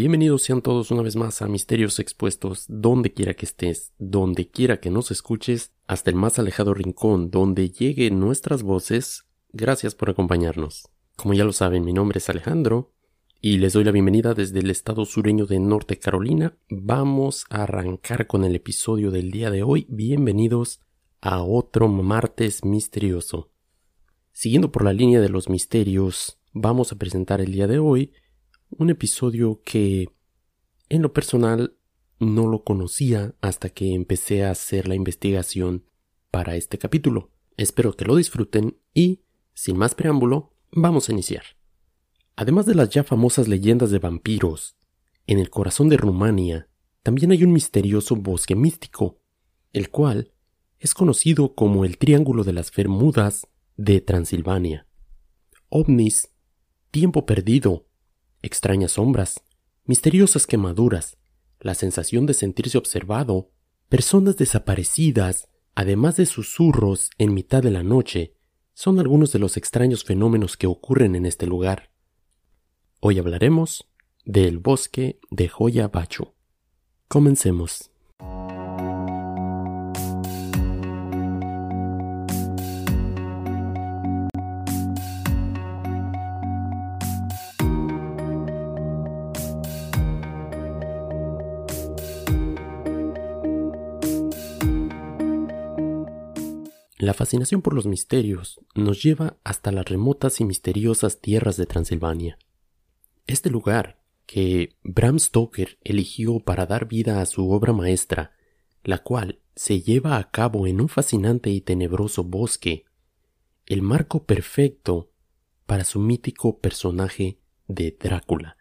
Bienvenidos sean todos una vez más a Misterios Expuestos, donde quiera que estés, donde quiera que nos escuches, hasta el más alejado rincón donde lleguen nuestras voces. Gracias por acompañarnos. Como ya lo saben, mi nombre es Alejandro y les doy la bienvenida desde el estado sureño de Norte Carolina. Vamos a arrancar con el episodio del día de hoy. Bienvenidos a otro martes misterioso. Siguiendo por la línea de los misterios, vamos a presentar el día de hoy un episodio que en lo personal no lo conocía hasta que empecé a hacer la investigación para este capítulo. Espero que lo disfruten y, sin más preámbulo, vamos a iniciar. Además de las ya famosas leyendas de vampiros, en el corazón de Rumania también hay un misterioso bosque místico, el cual es conocido como el Triángulo de las Bermudas de Transilvania. OVNIs, tiempo perdido, extrañas sombras, misteriosas quemaduras, la sensación de sentirse observado, personas desaparecidas, además de susurros en mitad de la noche, son algunos de los extraños fenómenos que ocurren en este lugar. Hoy hablaremos del bosque de Joya Bachu. Comencemos. La fascinación por los misterios nos lleva hasta las remotas y misteriosas tierras de Transilvania. Este lugar, que Bram Stoker eligió para dar vida a su obra maestra, la cual se lleva a cabo en un fascinante y tenebroso bosque, el marco perfecto para su mítico personaje de Drácula.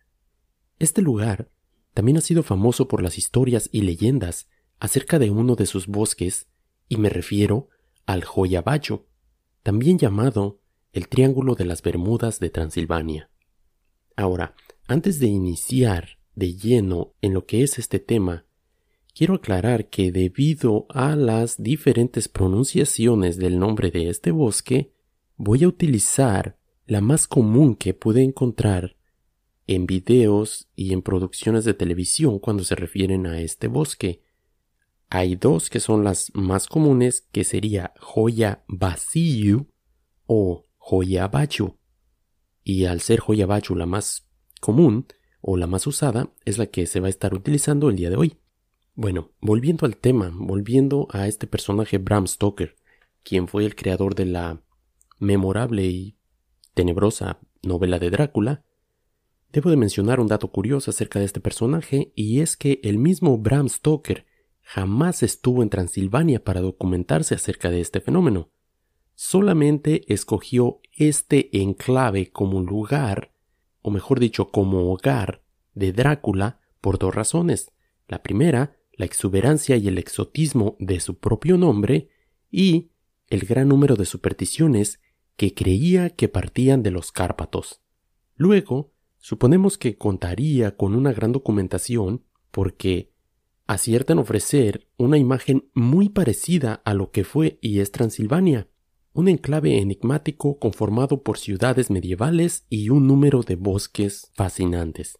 Este lugar también ha sido famoso por las historias y leyendas acerca de uno de sus bosques, y me refiero al Joyabacho, también llamado el Triángulo de las Bermudas de Transilvania. Ahora, antes de iniciar de lleno en lo que es este tema, quiero aclarar que debido a las diferentes pronunciaciones del nombre de este bosque, voy a utilizar la más común que pude encontrar en videos y en producciones de televisión cuando se refieren a este bosque, hay dos que son las más comunes, que sería joya vacío o joya bachu. Y al ser joya bachu la más común o la más usada, es la que se va a estar utilizando el día de hoy. Bueno, volviendo al tema, volviendo a este personaje Bram Stoker, quien fue el creador de la memorable y tenebrosa novela de Drácula, debo de mencionar un dato curioso acerca de este personaje y es que el mismo Bram Stoker jamás estuvo en Transilvania para documentarse acerca de este fenómeno. Solamente escogió este enclave como lugar, o mejor dicho, como hogar de Drácula por dos razones. La primera, la exuberancia y el exotismo de su propio nombre, y el gran número de supersticiones que creía que partían de los Cárpatos. Luego, suponemos que contaría con una gran documentación porque aciertan ofrecer una imagen muy parecida a lo que fue y es Transilvania, un enclave enigmático conformado por ciudades medievales y un número de bosques fascinantes.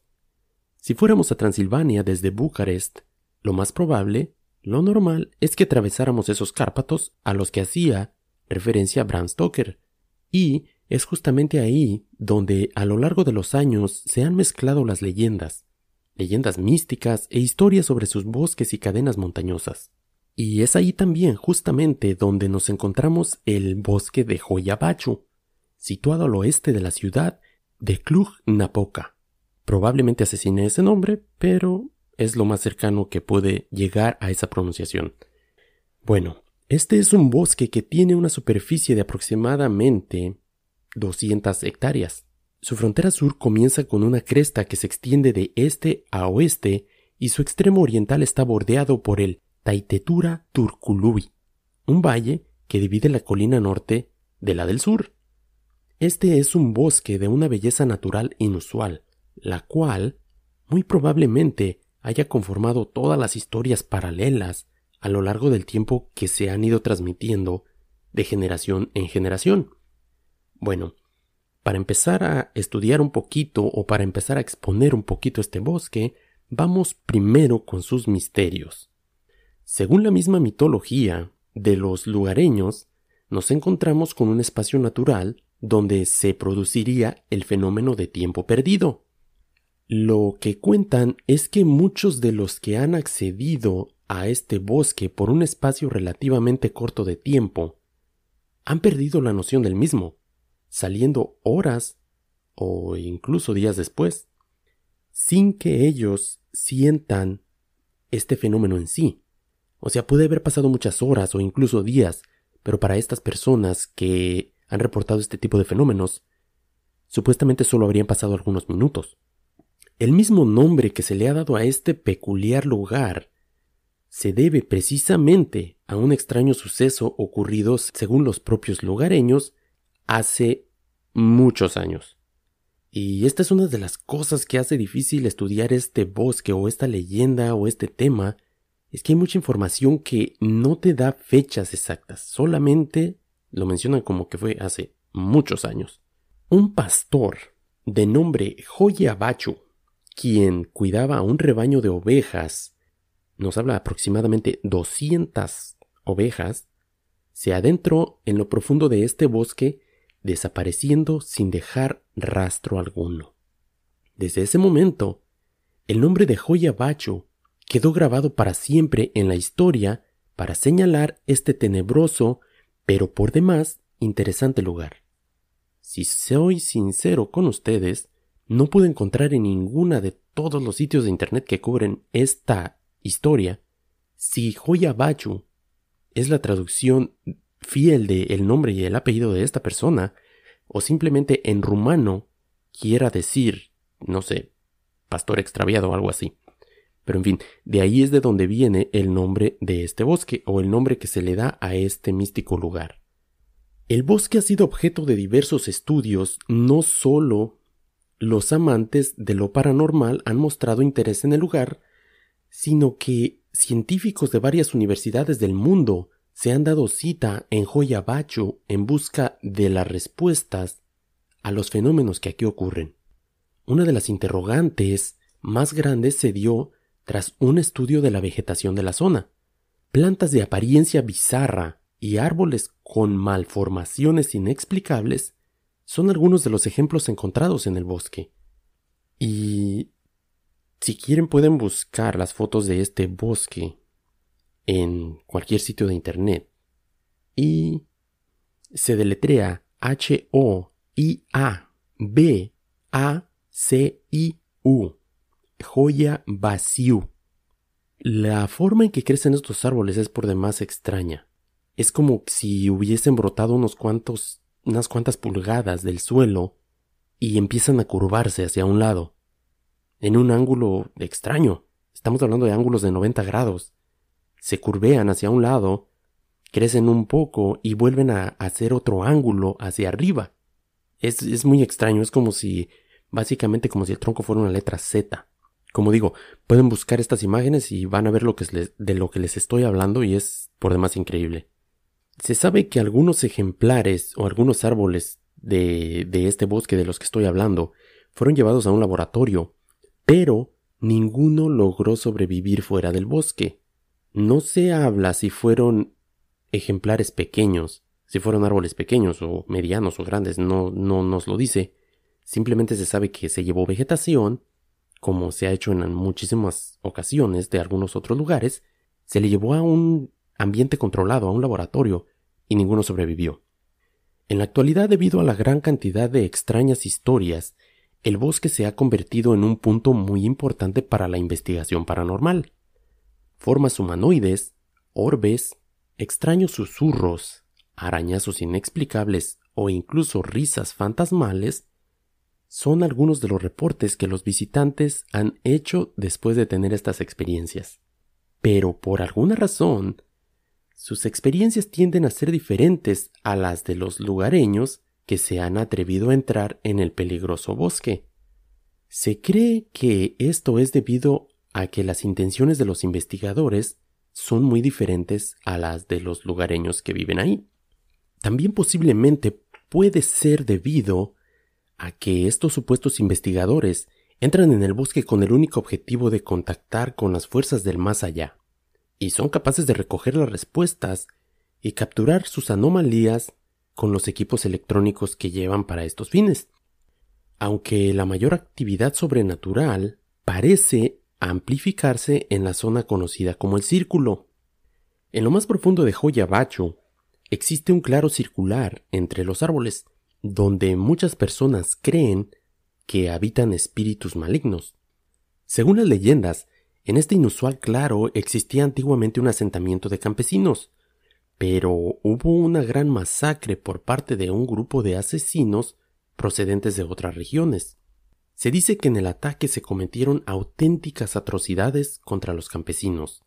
Si fuéramos a Transilvania desde Bucarest, lo más probable, lo normal es que atravesáramos esos Cárpatos a los que hacía referencia Bram Stoker, y es justamente ahí donde a lo largo de los años se han mezclado las leyendas, leyendas místicas e historias sobre sus bosques y cadenas montañosas. Y es ahí también justamente donde nos encontramos el bosque de Joyabachu, situado al oeste de la ciudad de Cluj-Napoca. Probablemente asesiné ese nombre, pero es lo más cercano que puede llegar a esa pronunciación. Bueno, este es un bosque que tiene una superficie de aproximadamente 200 hectáreas. Su frontera sur comienza con una cresta que se extiende de este a oeste y su extremo oriental está bordeado por el Taitetura Turkulubi, un valle que divide la colina norte de la del sur. Este es un bosque de una belleza natural inusual, la cual muy probablemente haya conformado todas las historias paralelas a lo largo del tiempo que se han ido transmitiendo de generación en generación. Bueno, para empezar a estudiar un poquito o para empezar a exponer un poquito este bosque, vamos primero con sus misterios. Según la misma mitología de los lugareños, nos encontramos con un espacio natural donde se produciría el fenómeno de tiempo perdido. Lo que cuentan es que muchos de los que han accedido a este bosque por un espacio relativamente corto de tiempo han perdido la noción del mismo, saliendo horas o incluso días después, sin que ellos sientan este fenómeno en sí. O sea, puede haber pasado muchas horas o incluso días, pero para estas personas que han reportado este tipo de fenómenos, supuestamente solo habrían pasado algunos minutos. El mismo nombre que se le ha dado a este peculiar lugar se debe precisamente a un extraño suceso ocurrido, según los propios lugareños, hace muchos años. Y esta es una de las cosas que hace difícil estudiar este bosque o esta leyenda o este tema, es que hay mucha información que no te da fechas exactas, solamente lo mencionan como que fue hace muchos años. Un pastor de nombre Bachu, quien cuidaba a un rebaño de ovejas, nos habla aproximadamente 200 ovejas, se adentró en lo profundo de este bosque, desapareciendo sin dejar rastro alguno. Desde ese momento, el nombre de Bachu quedó grabado para siempre en la historia para señalar este tenebroso, pero por demás interesante lugar. Si soy sincero con ustedes, no pude encontrar en ninguna de todos los sitios de internet que cubren esta historia si Bachu es la traducción fiel del el nombre y el apellido de esta persona, o simplemente en rumano quiera decir, no sé, pastor extraviado o algo así. Pero en fin, de ahí es de donde viene el nombre de este bosque o el nombre que se le da a este místico lugar. El bosque ha sido objeto de diversos estudios, no solo los amantes de lo paranormal han mostrado interés en el lugar, sino que científicos de varias universidades del mundo se han dado cita en Bachu en busca de las respuestas a los fenómenos que aquí ocurren. Una de las interrogantes más grandes se dio tras un estudio de la vegetación de la zona. Plantas de apariencia bizarra y árboles con malformaciones inexplicables son algunos de los ejemplos encontrados en el bosque. Y si quieren pueden buscar las fotos de este bosque en cualquier sitio de internet. Y se deletrea H-O-I-A-B-A-C-I-U joya vacío. La forma en que crecen estos árboles es por demás extraña. Es como si hubiesen brotado unos cuantos, unas cuantas pulgadas del suelo y empiezan a curvarse hacia un lado, en un ángulo extraño. Estamos hablando de ángulos de 90 grados. Se curvean hacia un lado, crecen un poco y vuelven a hacer otro ángulo hacia arriba. Es, es muy extraño, es como si, básicamente como si el tronco fuera una letra Z. Como digo, pueden buscar estas imágenes y van a ver lo que de lo que les estoy hablando y es por demás increíble. Se sabe que algunos ejemplares o algunos árboles de, de este bosque de los que estoy hablando fueron llevados a un laboratorio, pero ninguno logró sobrevivir fuera del bosque. No se habla si fueron ejemplares pequeños, si fueron árboles pequeños o medianos o grandes, no, no nos lo dice. Simplemente se sabe que se llevó vegetación como se ha hecho en muchísimas ocasiones de algunos otros lugares, se le llevó a un ambiente controlado, a un laboratorio, y ninguno sobrevivió. En la actualidad, debido a la gran cantidad de extrañas historias, el bosque se ha convertido en un punto muy importante para la investigación paranormal. Formas humanoides, orbes, extraños susurros, arañazos inexplicables o incluso risas fantasmales son algunos de los reportes que los visitantes han hecho después de tener estas experiencias. Pero por alguna razón, sus experiencias tienden a ser diferentes a las de los lugareños que se han atrevido a entrar en el peligroso bosque. Se cree que esto es debido a que las intenciones de los investigadores son muy diferentes a las de los lugareños que viven ahí. También posiblemente puede ser debido a que estos supuestos investigadores entran en el bosque con el único objetivo de contactar con las fuerzas del más allá, y son capaces de recoger las respuestas y capturar sus anomalías con los equipos electrónicos que llevan para estos fines. Aunque la mayor actividad sobrenatural parece amplificarse en la zona conocida como el círculo. En lo más profundo de Bacho existe un claro circular entre los árboles, donde muchas personas creen que habitan espíritus malignos. Según las leyendas, en este inusual claro existía antiguamente un asentamiento de campesinos, pero hubo una gran masacre por parte de un grupo de asesinos procedentes de otras regiones. Se dice que en el ataque se cometieron auténticas atrocidades contra los campesinos,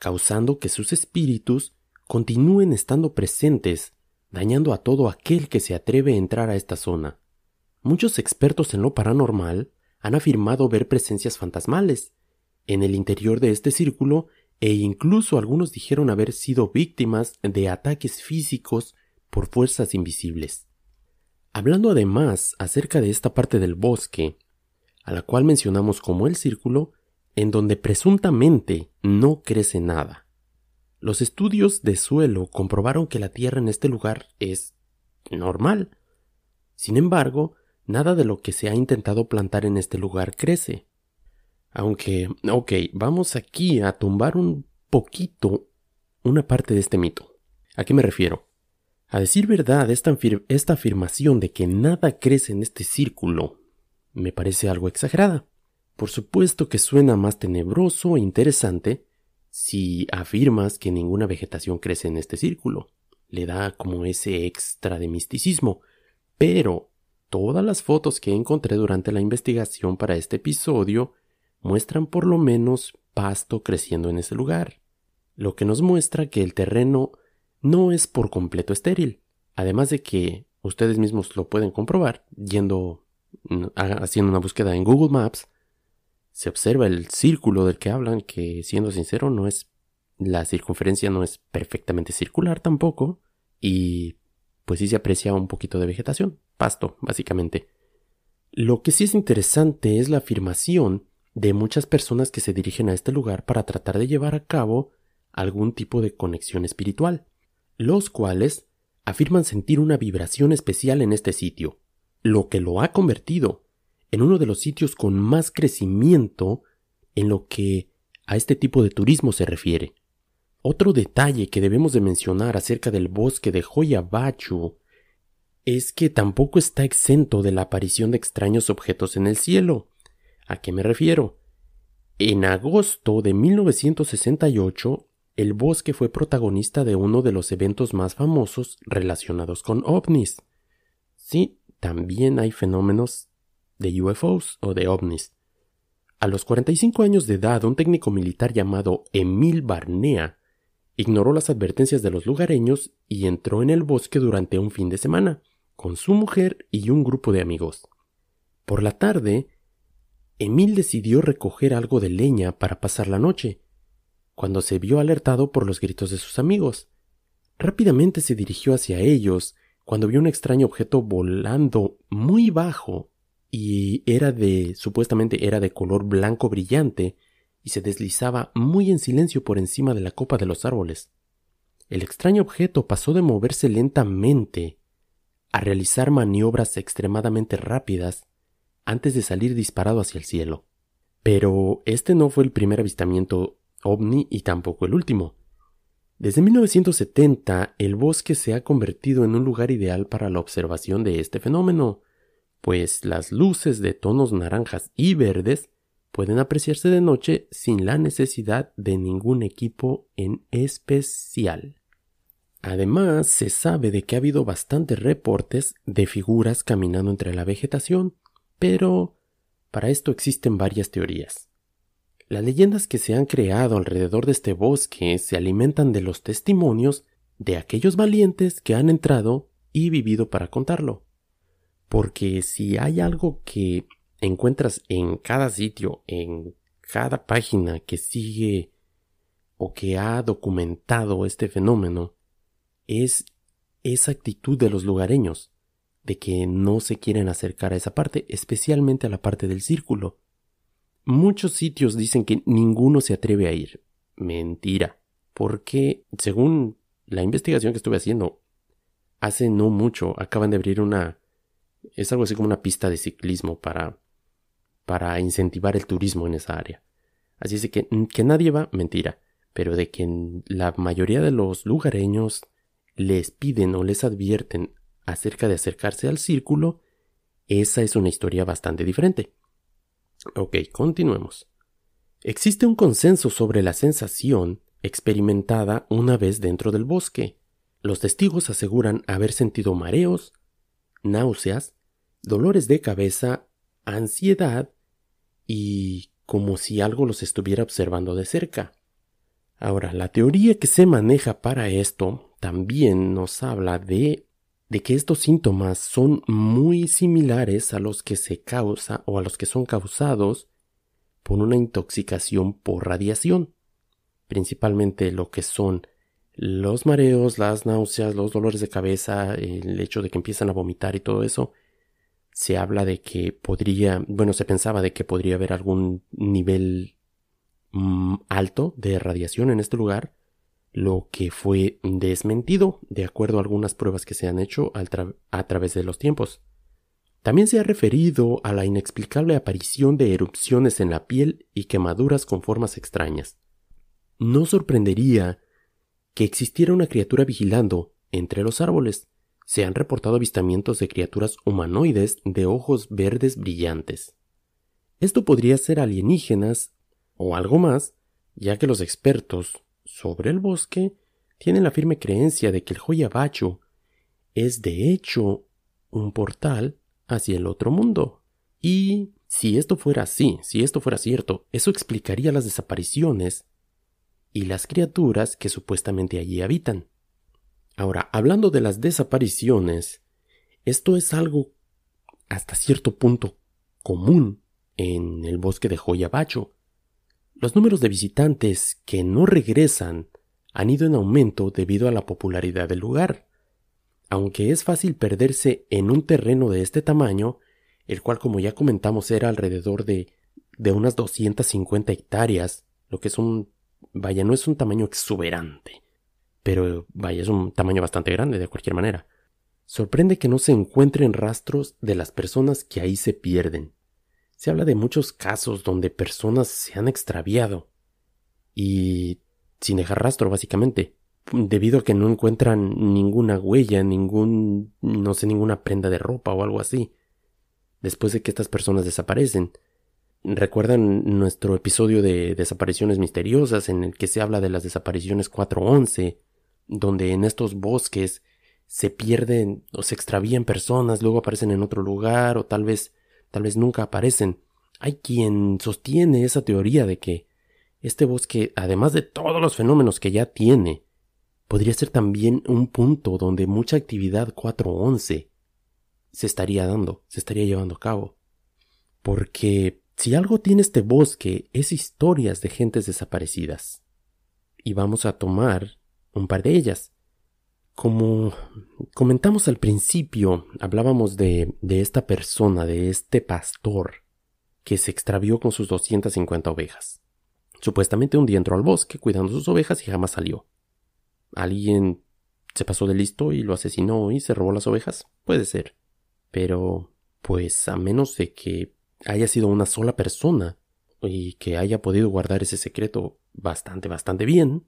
causando que sus espíritus continúen estando presentes, dañando a todo aquel que se atreve a entrar a esta zona. Muchos expertos en lo paranormal han afirmado ver presencias fantasmales en el interior de este círculo e incluso algunos dijeron haber sido víctimas de ataques físicos por fuerzas invisibles. Hablando además acerca de esta parte del bosque, a la cual mencionamos como el círculo, en donde presuntamente no crece nada. Los estudios de suelo comprobaron que la tierra en este lugar es normal. Sin embargo, nada de lo que se ha intentado plantar en este lugar crece. Aunque, ok, vamos aquí a tumbar un poquito una parte de este mito. ¿A qué me refiero? A decir verdad, esta, esta afirmación de que nada crece en este círculo me parece algo exagerada. Por supuesto que suena más tenebroso e interesante si afirmas que ninguna vegetación crece en este círculo. Le da como ese extra de misticismo. Pero todas las fotos que encontré durante la investigación para este episodio muestran por lo menos pasto creciendo en ese lugar, lo que nos muestra que el terreno no es por completo estéril, además de que ustedes mismos lo pueden comprobar yendo mm, haciendo una búsqueda en Google Maps se observa el círculo del que hablan, que siendo sincero no es la circunferencia no es perfectamente circular tampoco y pues sí se aprecia un poquito de vegetación, pasto, básicamente. Lo que sí es interesante es la afirmación de muchas personas que se dirigen a este lugar para tratar de llevar a cabo algún tipo de conexión espiritual, los cuales afirman sentir una vibración especial en este sitio, lo que lo ha convertido en uno de los sitios con más crecimiento en lo que a este tipo de turismo se refiere. Otro detalle que debemos de mencionar acerca del bosque de Bachu es que tampoco está exento de la aparición de extraños objetos en el cielo. ¿A qué me refiero? En agosto de 1968, el bosque fue protagonista de uno de los eventos más famosos relacionados con ovnis. Sí, también hay fenómenos de UFOs o de ovnis. A los 45 años de edad, un técnico militar llamado Emil Barnea ignoró las advertencias de los lugareños y entró en el bosque durante un fin de semana, con su mujer y un grupo de amigos. Por la tarde, Emil decidió recoger algo de leña para pasar la noche, cuando se vio alertado por los gritos de sus amigos. Rápidamente se dirigió hacia ellos cuando vio un extraño objeto volando muy bajo y era de supuestamente era de color blanco brillante y se deslizaba muy en silencio por encima de la copa de los árboles. El extraño objeto pasó de moverse lentamente a realizar maniobras extremadamente rápidas antes de salir disparado hacia el cielo. Pero este no fue el primer avistamiento ovni y tampoco el último. Desde 1970 el bosque se ha convertido en un lugar ideal para la observación de este fenómeno, pues las luces de tonos naranjas y verdes pueden apreciarse de noche sin la necesidad de ningún equipo en especial. Además, se sabe de que ha habido bastantes reportes de figuras caminando entre la vegetación, pero para esto existen varias teorías. Las leyendas que se han creado alrededor de este bosque se alimentan de los testimonios de aquellos valientes que han entrado y vivido para contarlo. Porque si hay algo que encuentras en cada sitio, en cada página que sigue o que ha documentado este fenómeno, es esa actitud de los lugareños, de que no se quieren acercar a esa parte, especialmente a la parte del círculo. Muchos sitios dicen que ninguno se atreve a ir. Mentira, porque según la investigación que estuve haciendo, hace no mucho acaban de abrir una... es algo así como una pista de ciclismo para... para incentivar el turismo en esa área. Así es que, que nadie va, mentira, pero de que la mayoría de los lugareños les piden o les advierten acerca de acercarse al círculo, esa es una historia bastante diferente. Ok, continuemos. Existe un consenso sobre la sensación experimentada una vez dentro del bosque. Los testigos aseguran haber sentido mareos, náuseas, dolores de cabeza, ansiedad y como si algo los estuviera observando de cerca. Ahora, la teoría que se maneja para esto también nos habla de de que estos síntomas son muy similares a los que se causa o a los que son causados por una intoxicación por radiación, principalmente lo que son los mareos, las náuseas, los dolores de cabeza, el hecho de que empiezan a vomitar y todo eso, se habla de que podría, bueno, se pensaba de que podría haber algún nivel mm, alto de radiación en este lugar, lo que fue desmentido de acuerdo a algunas pruebas que se han hecho a través de los tiempos. También se ha referido a la inexplicable aparición de erupciones en la piel y quemaduras con formas extrañas. No sorprendería que existiera una criatura vigilando entre los árboles. Se han reportado avistamientos de criaturas humanoides de ojos verdes brillantes. Esto podría ser alienígenas o algo más, ya que los expertos sobre el bosque tienen la firme creencia de que el Joyabacho es de hecho un portal hacia el otro mundo. Y si esto fuera así, si esto fuera cierto, eso explicaría las desapariciones y las criaturas que supuestamente allí habitan. Ahora, hablando de las desapariciones, esto es algo hasta cierto punto común en el bosque de Joyabacho. Los números de visitantes que no regresan han ido en aumento debido a la popularidad del lugar. Aunque es fácil perderse en un terreno de este tamaño, el cual como ya comentamos era alrededor de, de unas 250 hectáreas, lo que es un... vaya, no es un tamaño exuberante, pero vaya, es un tamaño bastante grande de cualquier manera. Sorprende que no se encuentren rastros de las personas que ahí se pierden. Se habla de muchos casos donde personas se han extraviado y sin dejar rastro básicamente, debido a que no encuentran ninguna huella, ningún, no sé, ninguna prenda de ropa o algo así, después de que estas personas desaparecen. ¿Recuerdan nuestro episodio de desapariciones misteriosas en el que se habla de las desapariciones 411, donde en estos bosques se pierden o se extravían personas, luego aparecen en otro lugar o tal vez tal vez nunca aparecen. Hay quien sostiene esa teoría de que este bosque, además de todos los fenómenos que ya tiene, podría ser también un punto donde mucha actividad 411 se estaría dando, se estaría llevando a cabo. Porque si algo tiene este bosque es historias de gentes desaparecidas. Y vamos a tomar un par de ellas. Como comentamos al principio, hablábamos de, de esta persona, de este pastor, que se extravió con sus 250 ovejas. Supuestamente un día entró al bosque cuidando sus ovejas y jamás salió. ¿Alguien se pasó de listo y lo asesinó y se robó las ovejas? Puede ser. Pero, pues a menos de que haya sido una sola persona y que haya podido guardar ese secreto bastante, bastante bien,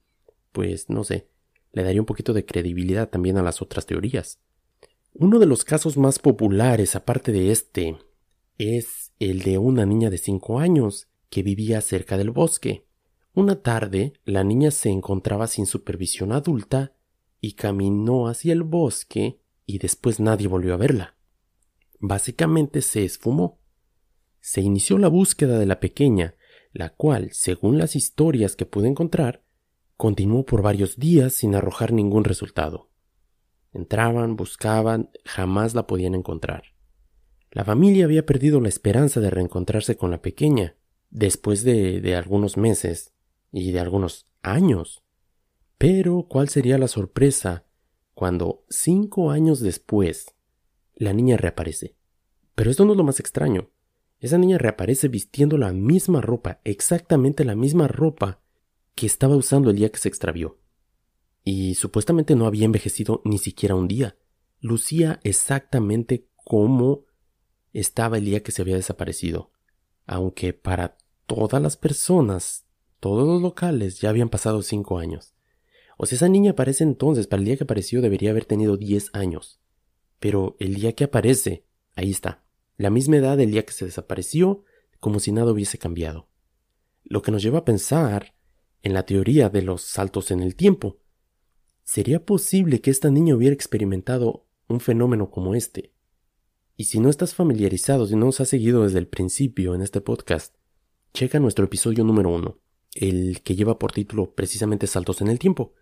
pues no sé le daría un poquito de credibilidad también a las otras teorías. Uno de los casos más populares, aparte de este, es el de una niña de cinco años que vivía cerca del bosque. Una tarde, la niña se encontraba sin supervisión adulta y caminó hacia el bosque y después nadie volvió a verla. Básicamente se esfumó. Se inició la búsqueda de la pequeña, la cual, según las historias que pude encontrar, Continuó por varios días sin arrojar ningún resultado. Entraban, buscaban, jamás la podían encontrar. La familia había perdido la esperanza de reencontrarse con la pequeña, después de, de algunos meses y de algunos años. Pero, ¿cuál sería la sorpresa cuando, cinco años después, la niña reaparece. Pero esto no es lo más extraño. Esa niña reaparece vistiendo la misma ropa, exactamente la misma ropa que estaba usando el día que se extravió. Y supuestamente no había envejecido ni siquiera un día. Lucía exactamente como estaba el día que se había desaparecido. Aunque para todas las personas, todos los locales, ya habían pasado cinco años. O sea, esa niña aparece entonces, para el día que apareció debería haber tenido diez años. Pero el día que aparece, ahí está, la misma edad del día que se desapareció, como si nada hubiese cambiado. Lo que nos lleva a pensar en la teoría de los saltos en el tiempo. ¿Sería posible que esta niña hubiera experimentado un fenómeno como este? Y si no estás familiarizado, si no nos has seguido desde el principio en este podcast, checa nuestro episodio número uno, el que lleva por título precisamente Saltos en el Tiempo.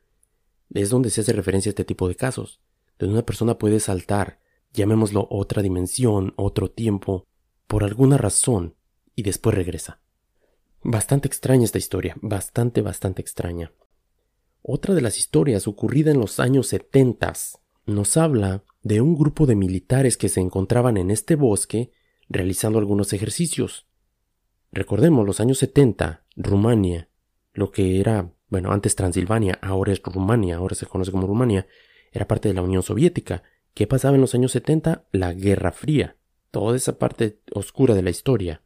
Es donde se hace referencia a este tipo de casos, donde una persona puede saltar llamémoslo otra dimensión, otro tiempo, por alguna razón, y después regresa. Bastante extraña esta historia, bastante, bastante extraña. Otra de las historias ocurrida en los años setentas nos habla de un grupo de militares que se encontraban en este bosque realizando algunos ejercicios. Recordemos los años 70, Rumania, lo que era, bueno, antes Transilvania, ahora es Rumania, ahora se conoce como Rumania, era parte de la Unión Soviética, ¿Qué pasaba en los años 70? La Guerra Fría, toda esa parte oscura de la historia.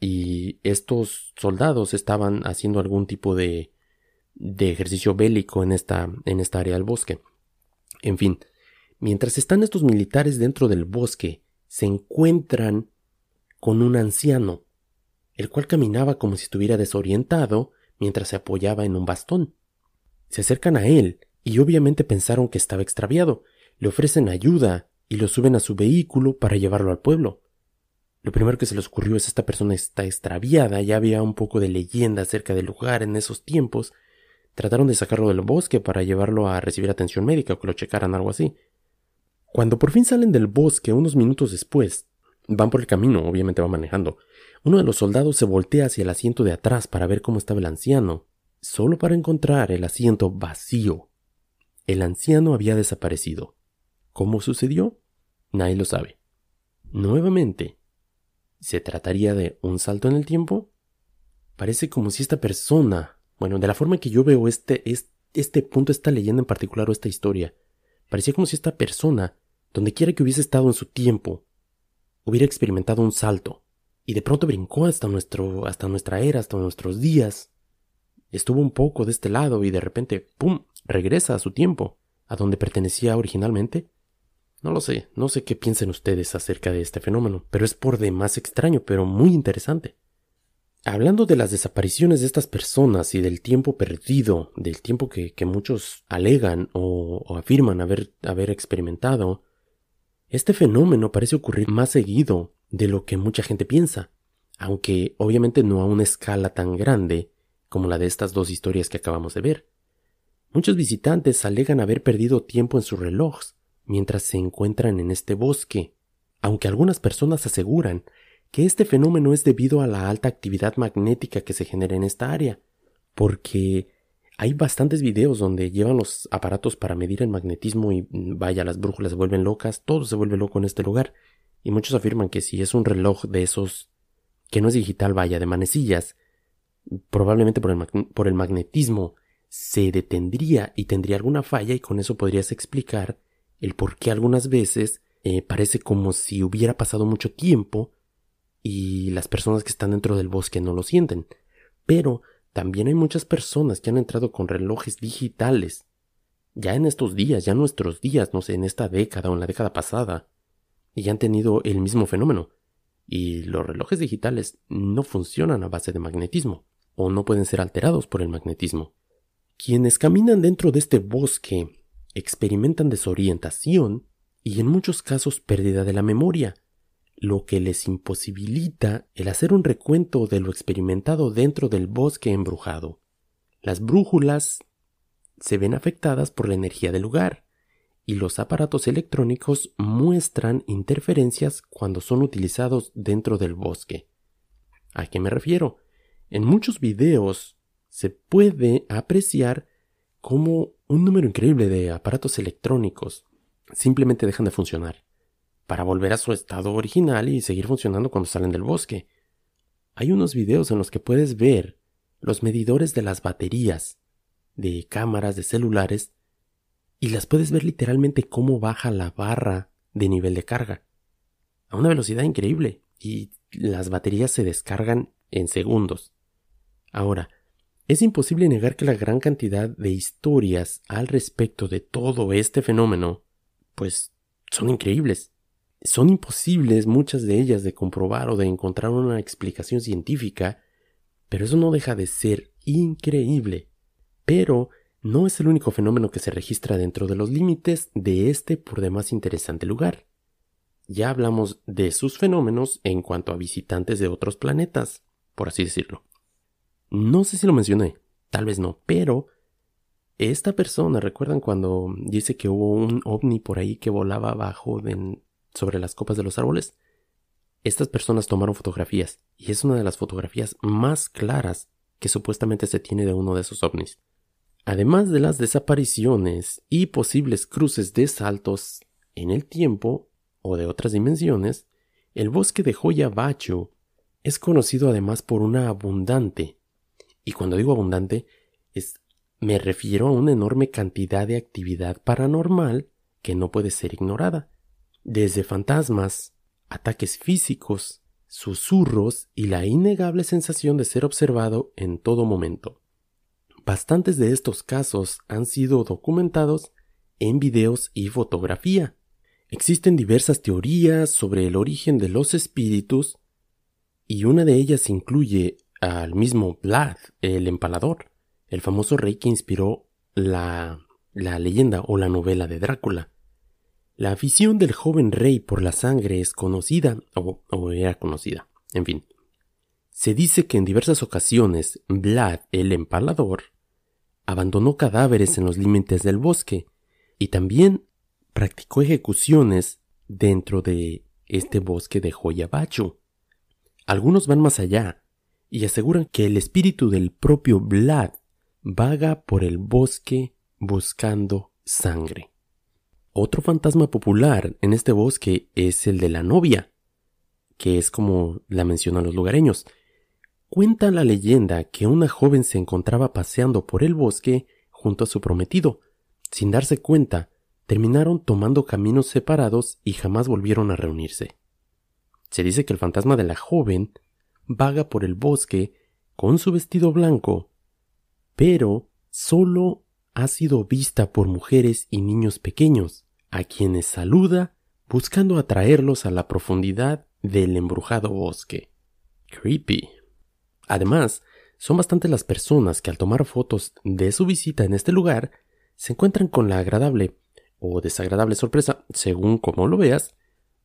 Y estos soldados estaban haciendo algún tipo de, de ejercicio bélico en esta, en esta área del bosque. En fin, mientras están estos militares dentro del bosque, se encuentran con un anciano, el cual caminaba como si estuviera desorientado mientras se apoyaba en un bastón. Se acercan a él y obviamente pensaron que estaba extraviado, le ofrecen ayuda y lo suben a su vehículo para llevarlo al pueblo. Lo primero que se les ocurrió es esta persona está extraviada, ya había un poco de leyenda acerca del lugar en esos tiempos. Trataron de sacarlo del bosque para llevarlo a recibir atención médica o que lo checaran, algo así. Cuando por fin salen del bosque, unos minutos después, van por el camino, obviamente va manejando. Uno de los soldados se voltea hacia el asiento de atrás para ver cómo estaba el anciano, solo para encontrar el asiento vacío. El anciano había desaparecido. ¿Cómo sucedió? Nadie lo sabe. Nuevamente, ¿se trataría de un salto en el tiempo? Parece como si esta persona, bueno, de la forma que yo veo este, este, punto, esta leyenda en particular o esta historia, parecía como si esta persona, donde quiera que hubiese estado en su tiempo, hubiera experimentado un salto y de pronto brincó hasta nuestro, hasta nuestra era, hasta nuestros días. Estuvo un poco de este lado y de repente, ¡pum!, regresa a su tiempo, a donde pertenecía originalmente no lo sé, no sé qué piensen ustedes acerca de este fenómeno, pero es por demás extraño, pero muy interesante. Hablando de las desapariciones de estas personas y del tiempo perdido, del tiempo que, muchos alegan o, afirman haber, haber experimentado, este fenómeno parece ocurrir más seguido de lo que mucha gente piensa, aunque obviamente no a una escala tan grande como la de estas dos historias que acabamos de ver. Muchos visitantes alegan haber perdido tiempo en sus relojes, mientras se encuentran en este bosque, aunque algunas personas aseguran que este fenómeno es debido a la alta actividad magnética que se genera en esta área, porque hay bastantes videos donde llevan los aparatos para medir el magnetismo y mm, vaya, las brújulas se vuelven locas, todo se vuelve loco en este lugar, y muchos afirman que si es un reloj de esos que no es digital, vaya, de manecillas, probablemente por el, por el magnetismo se detendría y tendría alguna falla y con eso podrías explicar el por qué algunas veces eh, parece como si hubiera pasado mucho tiempo y las personas que están dentro del bosque no lo sienten. Pero también hay muchas personas que han entrado con relojes digitales. Ya en estos días, ya en nuestros días, no sé, en esta década o en la década pasada, y han tenido el mismo fenómeno. Y los relojes digitales no funcionan a base de magnetismo, o no pueden ser alterados por el magnetismo. Quienes caminan dentro de este bosque experimentan desorientación y en muchos casos pérdida de la memoria, lo que les imposibilita el hacer un recuento de lo experimentado dentro del bosque embrujado. Las brújulas se ven afectadas por la energía del lugar, y los aparatos electrónicos muestran interferencias cuando son utilizados dentro del bosque. ¿A qué me refiero? En muchos videos se puede apreciar cómo un número increíble de aparatos electrónicos simplemente dejan de funcionar. para volver a su estado original y seguir funcionando cuando salen del bosque. Hay unos videos en los que puedes ver los medidores de las baterías de cámaras de celulares y las puedes ver literalmente cómo baja la barra de nivel de carga a una velocidad increíble y las baterías se descargan en segundos. Ahora, es imposible negar que la gran cantidad de historias al respecto de todo este fenómeno, pues son increíbles. Son imposibles muchas de ellas de comprobar o de encontrar una explicación científica, pero eso no deja de ser increíble. Pero no es el único fenómeno que se registra dentro de los límites de este por demás interesante lugar. Ya hablamos de sus fenómenos en cuanto a visitantes de otros planetas, por así decirlo. No sé si lo mencioné, tal vez no, pero esta persona, ¿recuerdan cuando dice que hubo un ovni por ahí que volaba abajo sobre las copas de los árboles? Estas personas tomaron fotografías y es una de las fotografías más claras que supuestamente se tiene de uno de esos ovnis. Además de las desapariciones y posibles cruces de saltos en el tiempo o de otras dimensiones, el bosque de Joya Bacho es conocido además por una abundante y cuando digo abundante, me refiero a una enorme cantidad de actividad paranormal que no puede ser ignorada. Desde fantasmas, ataques físicos, susurros y la innegable sensación de ser observado en todo momento. Bastantes de estos casos han sido documentados en videos y fotografía. Existen diversas teorías sobre el origen de los espíritus y una de ellas incluye al mismo Vlad, el empalador, el famoso rey que inspiró la, la leyenda o la novela de Drácula. La afición del joven rey por la sangre es conocida, o, o era conocida, en fin. Se dice que en diversas ocasiones Vlad el empalador abandonó cadáveres en los límites del bosque y también practicó ejecuciones dentro de este bosque de Joyabacho. Algunos van más allá y aseguran que el espíritu del propio Vlad vaga por el bosque buscando sangre. Otro fantasma popular en este bosque es el de la novia, que es como la mencionan los lugareños. Cuenta la leyenda que una joven se encontraba paseando por el bosque junto a su prometido. Sin darse cuenta, terminaron tomando caminos separados y jamás volvieron a reunirse. Se dice que el fantasma de la joven vaga por el bosque con su vestido blanco, pero solo ha sido vista por mujeres y niños pequeños, a quienes saluda buscando atraerlos a la profundidad del embrujado bosque. Creepy. Además, son bastante las personas que al tomar fotos de su visita en este lugar se encuentran con la agradable o desagradable sorpresa, según como lo veas,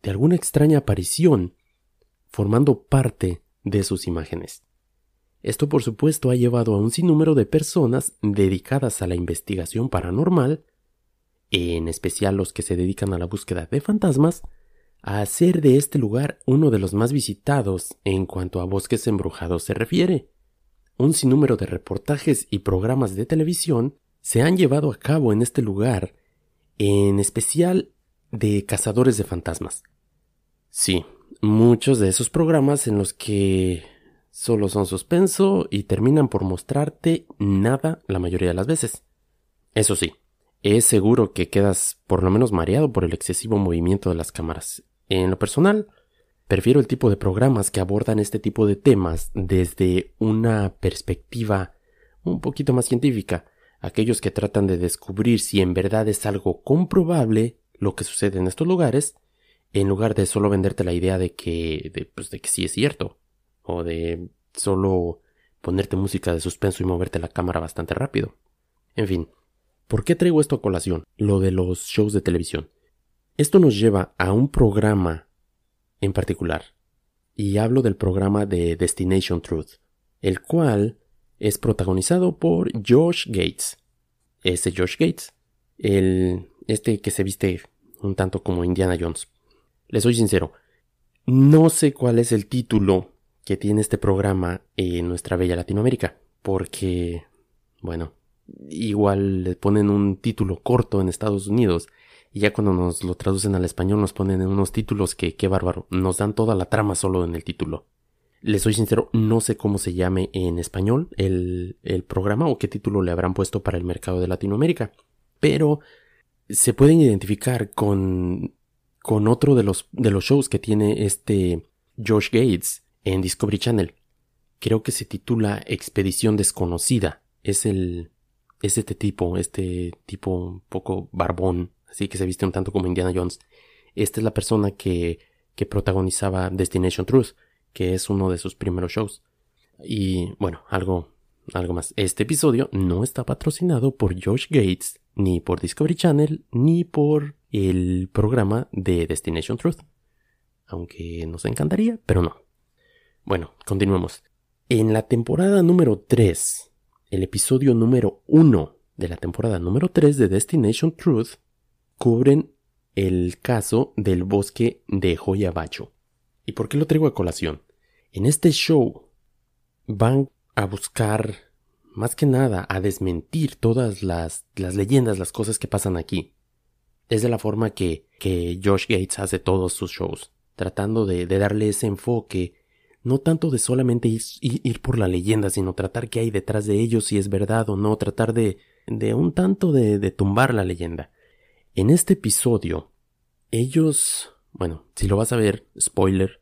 de alguna extraña aparición, formando parte de sus imágenes. Esto por supuesto ha llevado a un sinnúmero de personas dedicadas a la investigación paranormal, en especial los que se dedican a la búsqueda de fantasmas, a hacer de este lugar uno de los más visitados en cuanto a bosques embrujados se refiere. Un sinnúmero de reportajes y programas de televisión se han llevado a cabo en este lugar, en especial de cazadores de fantasmas. Sí, muchos de esos programas en los que solo son suspenso y terminan por mostrarte nada la mayoría de las veces. Eso sí, es seguro que quedas por lo menos mareado por el excesivo movimiento de las cámaras. En lo personal, prefiero el tipo de programas que abordan este tipo de temas desde una perspectiva un poquito más científica, aquellos que tratan de descubrir si en verdad es algo comprobable lo que sucede en estos lugares, en lugar de solo venderte la idea de que, de, pues, de que sí es cierto, o de solo ponerte música de suspenso y moverte la cámara bastante rápido. En fin, ¿por qué traigo esto a colación? Lo de los shows de televisión. Esto nos lleva a un programa en particular, y hablo del programa de Destination Truth, el cual es protagonizado por Josh Gates. Ese Josh Gates, el este que se viste un tanto como Indiana Jones. Les soy sincero, no sé cuál es el título que tiene este programa en nuestra bella Latinoamérica, porque, bueno, igual le ponen un título corto en Estados Unidos y ya cuando nos lo traducen al español nos ponen en unos títulos que qué bárbaro, nos dan toda la trama solo en el título. Les soy sincero, no sé cómo se llame en español el, el programa o qué título le habrán puesto para el mercado de Latinoamérica, pero se pueden identificar con, con otro de los, de los shows que tiene este Josh Gates en Discovery Channel. Creo que se titula Expedición Desconocida. Es el, es este tipo, este tipo un poco barbón, así que se viste un tanto como Indiana Jones. Esta es la persona que, que protagonizaba Destination Truth, que es uno de sus primeros shows. Y bueno, algo, algo más. Este episodio no está patrocinado por Josh Gates, ni por Discovery Channel, ni por el programa de Destination Truth. Aunque nos encantaría, pero no. Bueno, continuemos. En la temporada número 3, el episodio número 1 de la temporada número 3 de Destination Truth, cubren el caso del bosque de Joyabacho. ¿Y por qué lo traigo a colación? En este show van a buscar, más que nada, a desmentir todas las, las leyendas, las cosas que pasan aquí. Es de la forma que, que Josh Gates hace todos sus shows, tratando de, darle ese enfoque, no tanto de solamente ir, por la leyenda, sino tratar qué hay detrás de ellos, si es verdad o no, tratar de, de un tanto de, de tumbar la leyenda. En este episodio, ellos, bueno, si lo vas a ver, spoiler,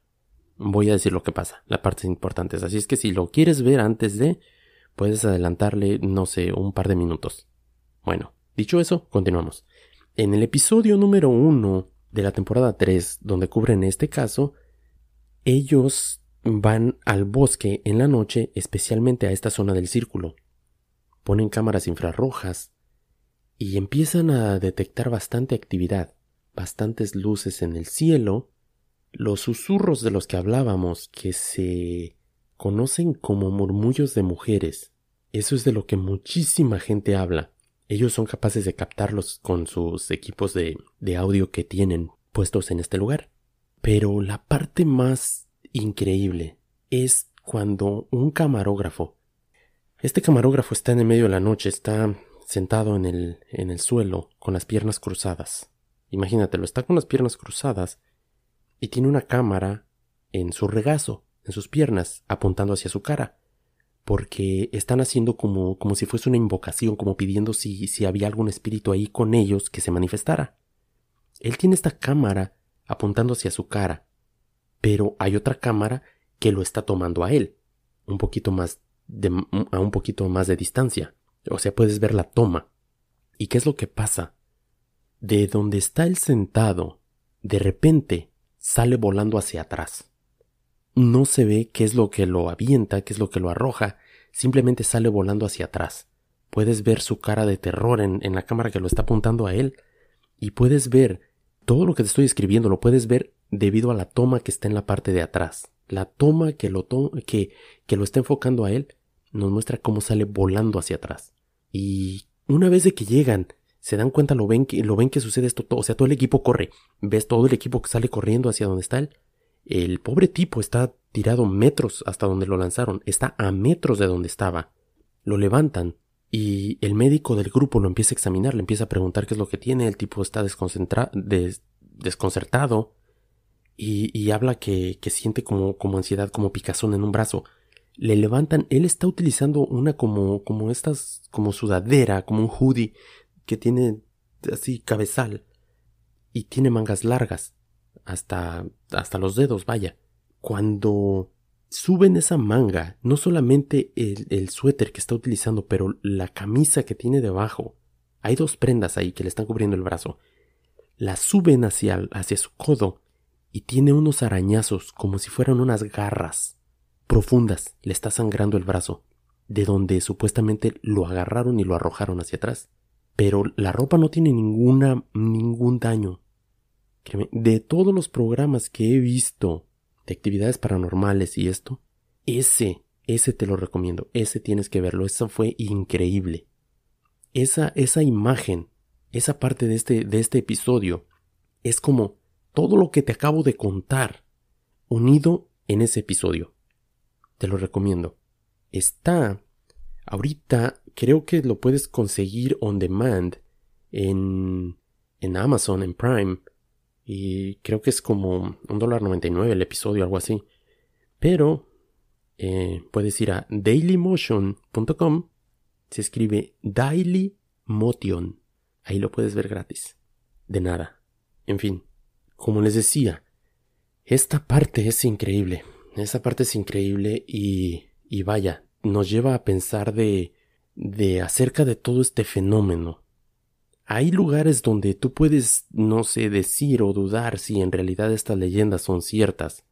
voy a decir lo que pasa, la parte importante. Así es que si lo quieres ver antes de, puedes adelantarle, no sé, un par de minutos. Bueno, dicho eso, continuamos. En el episodio número uno de la temporada 3, donde cubren este caso, ellos van al bosque en la noche, especialmente a esta zona del círculo. Ponen cámaras infrarrojas y empiezan a detectar bastante actividad, bastantes luces en el cielo, los susurros de los que hablábamos que se conocen como murmullos de mujeres. Eso es de lo que muchísima gente habla. Ellos son capaces de captarlos con sus equipos de, audio que tienen puestos en este lugar. Pero la parte más increíble es cuando un camarógrafo este camarógrafo está en el medio de la noche, está sentado en el, en el suelo, con las piernas cruzadas. Imagínatelo, está con las piernas cruzadas y tiene una cámara en su regazo, en sus piernas, apuntando hacia su cara porque están haciendo como, como si fuese una invocación, como pidiendo si, si había algún espíritu ahí con ellos que se manifestara. Él tiene esta cámara apuntando hacia su cara, pero hay otra cámara que lo está tomando a él, un poquito más de, a un poquito más de distancia. O sea, puedes ver la toma. ¿Y qué es lo que pasa? De donde está él sentado, de repente sale volando hacia atrás no se ve qué es lo que lo avienta, qué es lo que lo arroja, simplemente sale volando hacia atrás. Puedes ver su cara de terror en, la cámara que lo está apuntando a él y puedes ver todo lo que te estoy escribiendo, lo puedes ver debido a la toma que está en la parte de atrás. La toma que lo, que, que lo está enfocando a él nos muestra cómo sale volando hacia atrás. Y una vez de que llegan, se dan cuenta, lo ven que, lo ven que sucede esto todo. O sea, todo el equipo corre. Ves todo el equipo que sale corriendo hacia donde está él. El pobre tipo está tirado metros hasta donde lo lanzaron, está a metros de donde estaba. Lo levantan y el médico del grupo lo empieza a examinar, le empieza a preguntar qué es lo que tiene, el tipo está desconcertado y, y habla que, que, siente como, como ansiedad, como picazón en un brazo. Le levantan, él está utilizando una como, como estas, como sudadera, como un hoodie que tiene así cabezal y tiene mangas largas hasta, hasta los dedos, vaya. Cuando suben esa manga, no solamente el, suéter que está utilizando, pero la camisa que tiene debajo, hay dos prendas ahí que le están cubriendo el brazo, la suben hacia, hacia su codo y tiene unos arañazos como si fueran unas garras profundas, le está sangrando el brazo, de donde supuestamente lo agarraron y lo arrojaron hacia atrás. Pero la ropa no tiene ninguna, ningún daño, de todos los programas que he visto de actividades paranormales y esto, ese, ese te lo recomiendo, ese tienes que verlo, eso fue increíble. Esa, esa imagen, esa parte de este, de este episodio, es como todo lo que te acabo de contar, unido en ese episodio. Te lo recomiendo. Está, ahorita creo que lo puedes conseguir on demand en en Amazon, en Prime, y creo que es como un dólar 99 el episodio, algo así. Pero eh, puedes ir a dailymotion.com, se escribe Dailymotion, ahí lo puedes ver gratis. De nada. En fin, como les decía, esta parte es increíble. Esta parte es increíble y, y vaya, nos lleva a pensar de, de acerca de todo este fenómeno. Hay lugares donde tú puedes, no sé, decir o dudar si en realidad estas leyendas son ciertas.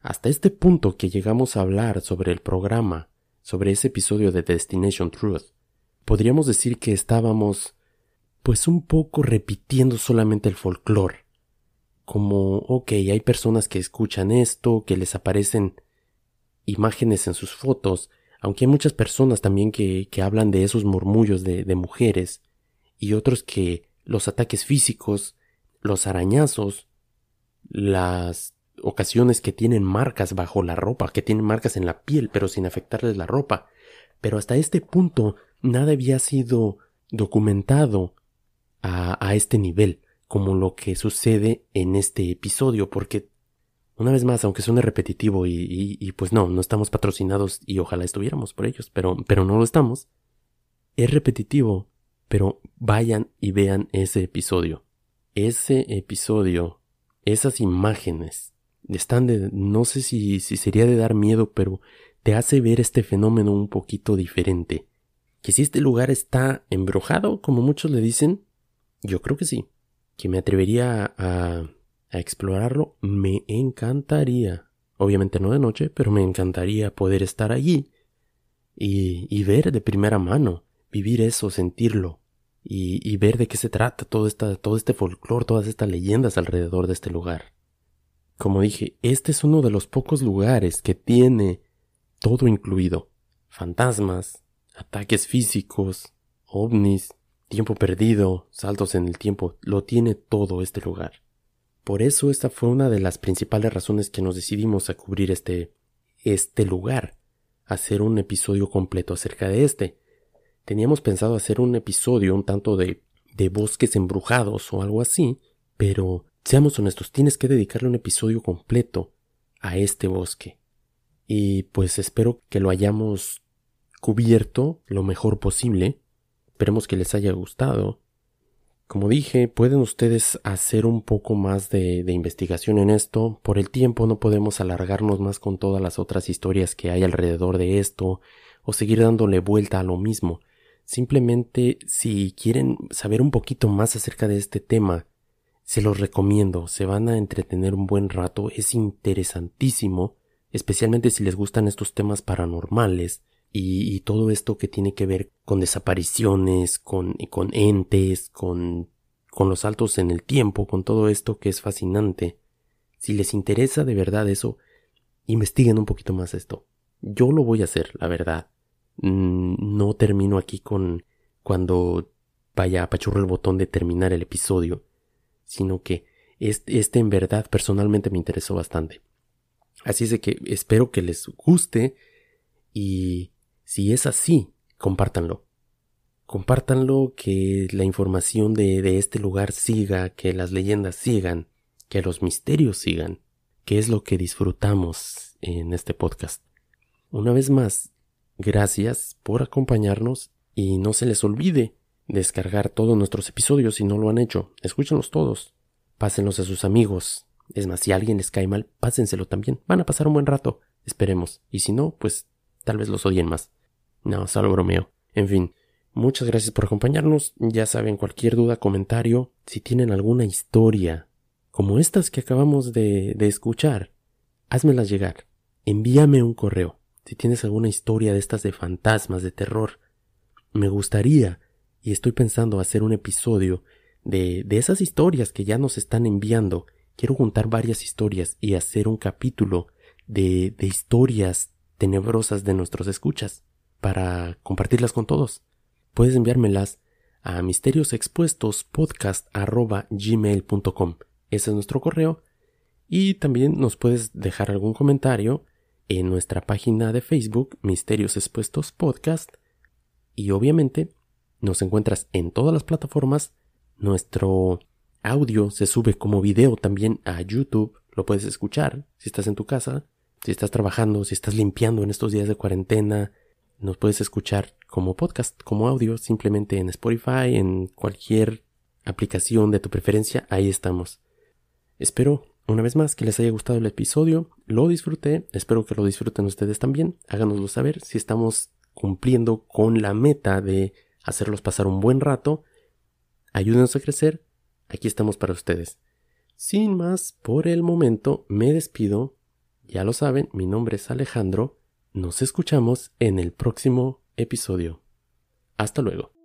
Hasta este punto que llegamos a hablar sobre el programa, sobre ese episodio de Destination Truth, podríamos decir que estábamos, pues un poco repitiendo solamente el folclore. Como, ok, hay personas que escuchan esto, que les aparecen imágenes en sus fotos, aunque hay muchas personas también que, que hablan de esos murmullos de, mujeres, y otros que los ataques físicos, los arañazos, las ocasiones que tienen marcas bajo la ropa, que tienen marcas en la piel, pero sin afectarles la ropa. Pero hasta este punto nada había sido documentado a, a este nivel, como lo que sucede en este episodio, porque una vez más, aunque suene repetitivo y, y, pues no, no estamos patrocinados y ojalá estuviéramos por ellos, pero, pero no lo estamos, es repetitivo, pero vayan y vean ese episodio. Ese episodio, esas imágenes, están de, no sé si, si sería de dar miedo, pero te hace ver este fenómeno un poquito diferente. Que si este lugar está embrujado, como muchos le dicen, yo creo que sí. Que me atrevería a, a explorarlo, me encantaría. Obviamente no de noche, pero me encantaría poder estar allí y, y ver de primera mano, vivir eso, sentirlo y, y ver de qué se trata todo, esta, todo este folclore, todas estas leyendas alrededor de este lugar. Como dije, este es uno de los pocos lugares que tiene todo incluido. Fantasmas, ataques físicos, ovnis, tiempo perdido, saltos en el tiempo, lo tiene todo este lugar. Por eso esta fue una de las principales razones que nos decidimos a cubrir este este lugar, hacer un episodio completo acerca de este. Teníamos pensado hacer un episodio un tanto de de bosques embrujados o algo así, pero Seamos honestos, tienes que dedicarle un episodio completo a este bosque. Y pues espero que lo hayamos cubierto lo mejor posible. Esperemos que les haya gustado. Como dije, pueden ustedes hacer un poco más de, investigación en esto. Por el tiempo no podemos alargarnos más con todas las otras historias que hay alrededor de esto o seguir dándole vuelta a lo mismo. Simplemente si quieren saber un poquito más acerca de este tema, se los recomiendo, se van a entretener un buen rato, es interesantísimo, especialmente si les gustan estos temas paranormales y, todo esto que tiene que ver con desapariciones, con, con entes, con, con los saltos en el tiempo, con todo esto que es fascinante. Si les interesa de verdad eso, investiguen un poquito más esto. Yo lo voy a hacer, la verdad. Mm, no termino aquí con cuando vaya a pachurro el botón de terminar el episodio sino que este, este en verdad personalmente me interesó bastante. Así es de que espero que les guste y si es así, compártanlo. Compártanlo, que la información de, este lugar siga, que las leyendas sigan, que los misterios sigan, que es lo que disfrutamos en este podcast. Una vez más, gracias por acompañarnos y no se les olvide descargar todos nuestros episodios si no lo han hecho. Escúchenlos todos. Pásenlos a sus amigos. Es más, si alguien les cae mal, pásenselo también. Van a pasar un buen rato. Esperemos. Y si no, pues tal vez los odien más. No, solo bromeo. En fin, muchas gracias por acompañarnos. Ya saben, cualquier duda, comentario, si tienen alguna historia, como estas que acabamos de, de escuchar, házmelas llegar. Envíame un correo. Si tienes alguna historia de estas de fantasmas, de terror, me gustaría y estoy pensando hacer un episodio de, de esas historias que ya nos están enviando. Quiero juntar varias historias y hacer un capítulo de, de historias tenebrosas de nuestros escuchas para compartirlas con todos. Puedes enviármelas a misteriosexpuestospodcast.gmail.com. Ese es nuestro correo. Y también nos puedes dejar algún comentario en nuestra página de Facebook, Misterios Expuestos Podcast. Y obviamente nos encuentras en todas las plataformas Nuestro audio se sube como video también a YouTube. Lo puedes escuchar si estás en tu casa, si estás trabajando, si estás limpiando en estos días de cuarentena. Nos puedes escuchar como podcast, como audio, simplemente en Spotify, en cualquier aplicación de tu preferencia. Ahí estamos. Espero una vez más que les haya gustado el episodio. Lo disfruté. Espero que lo disfruten ustedes también. Háganoslo saber si estamos cumpliendo con la meta de hacerlos pasar un buen rato. Ayúdenos a crecer. Aquí estamos para ustedes. Sin más, por el momento me despido. Ya lo saben, mi nombre es Alejandro. Nos escuchamos en el próximo episodio. Hasta luego.